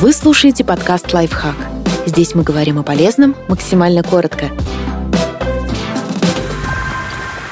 Вы слушаете подкаст «Лайфхак». Здесь мы говорим о полезном максимально коротко.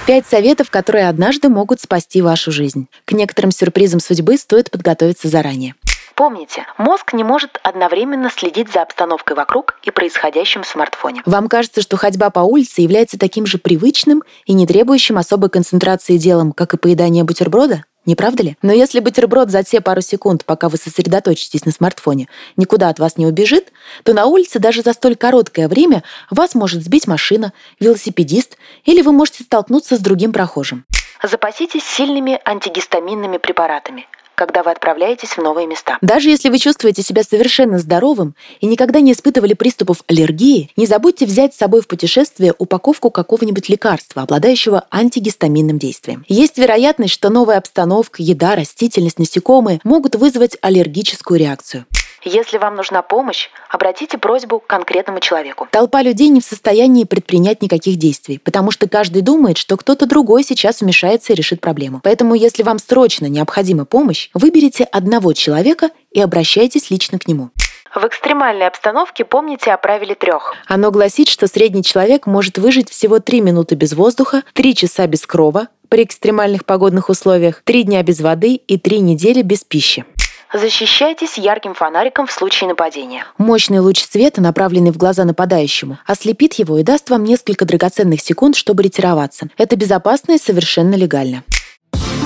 Пять советов, которые однажды могут спасти вашу жизнь. К некоторым сюрпризам судьбы стоит подготовиться заранее. Помните, мозг не может одновременно следить за обстановкой вокруг и происходящим в смартфоне. Вам кажется, что ходьба по улице является таким же привычным и не требующим особой концентрации делом, как и поедание бутерброда? Не правда ли? Но если бутерброд за те пару секунд, пока вы сосредоточитесь на смартфоне, никуда от вас не убежит, то на улице даже за столь короткое время вас может сбить машина, велосипедист или вы можете столкнуться с другим прохожим. Запаситесь сильными антигистаминными препаратами – когда вы отправляетесь в новые места. Даже если вы чувствуете себя совершенно здоровым и никогда не испытывали приступов аллергии, не забудьте взять с собой в путешествие упаковку какого-нибудь лекарства, обладающего антигистаминным действием. Есть вероятность, что новая обстановка, еда, растительность, насекомые могут вызвать аллергическую реакцию. Если вам нужна помощь, обратите просьбу к конкретному человеку. Толпа людей не в состоянии предпринять никаких действий, потому что каждый думает, что кто-то другой сейчас вмешается и решит проблему. Поэтому, если вам срочно необходима помощь, выберите одного человека и обращайтесь лично к нему. В экстремальной обстановке помните о правиле трех. Оно гласит, что средний человек может выжить всего 3 минуты без воздуха, 3 часа без крова при экстремальных погодных условиях, 3 дня без воды и 3 недели без пищи. Защищайтесь ярким фонариком в случае нападения. Мощный луч света, направленный в глаза нападающему, ослепит его и даст вам несколько драгоценных секунд, чтобы ретироваться. Это безопасно и совершенно легально.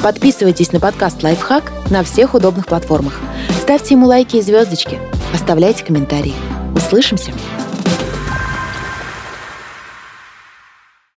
Подписывайтесь на подкаст «Лайфхак» на всех удобных платформах. Ставьте ему лайки и звездочки. Оставляйте комментарии. Услышимся!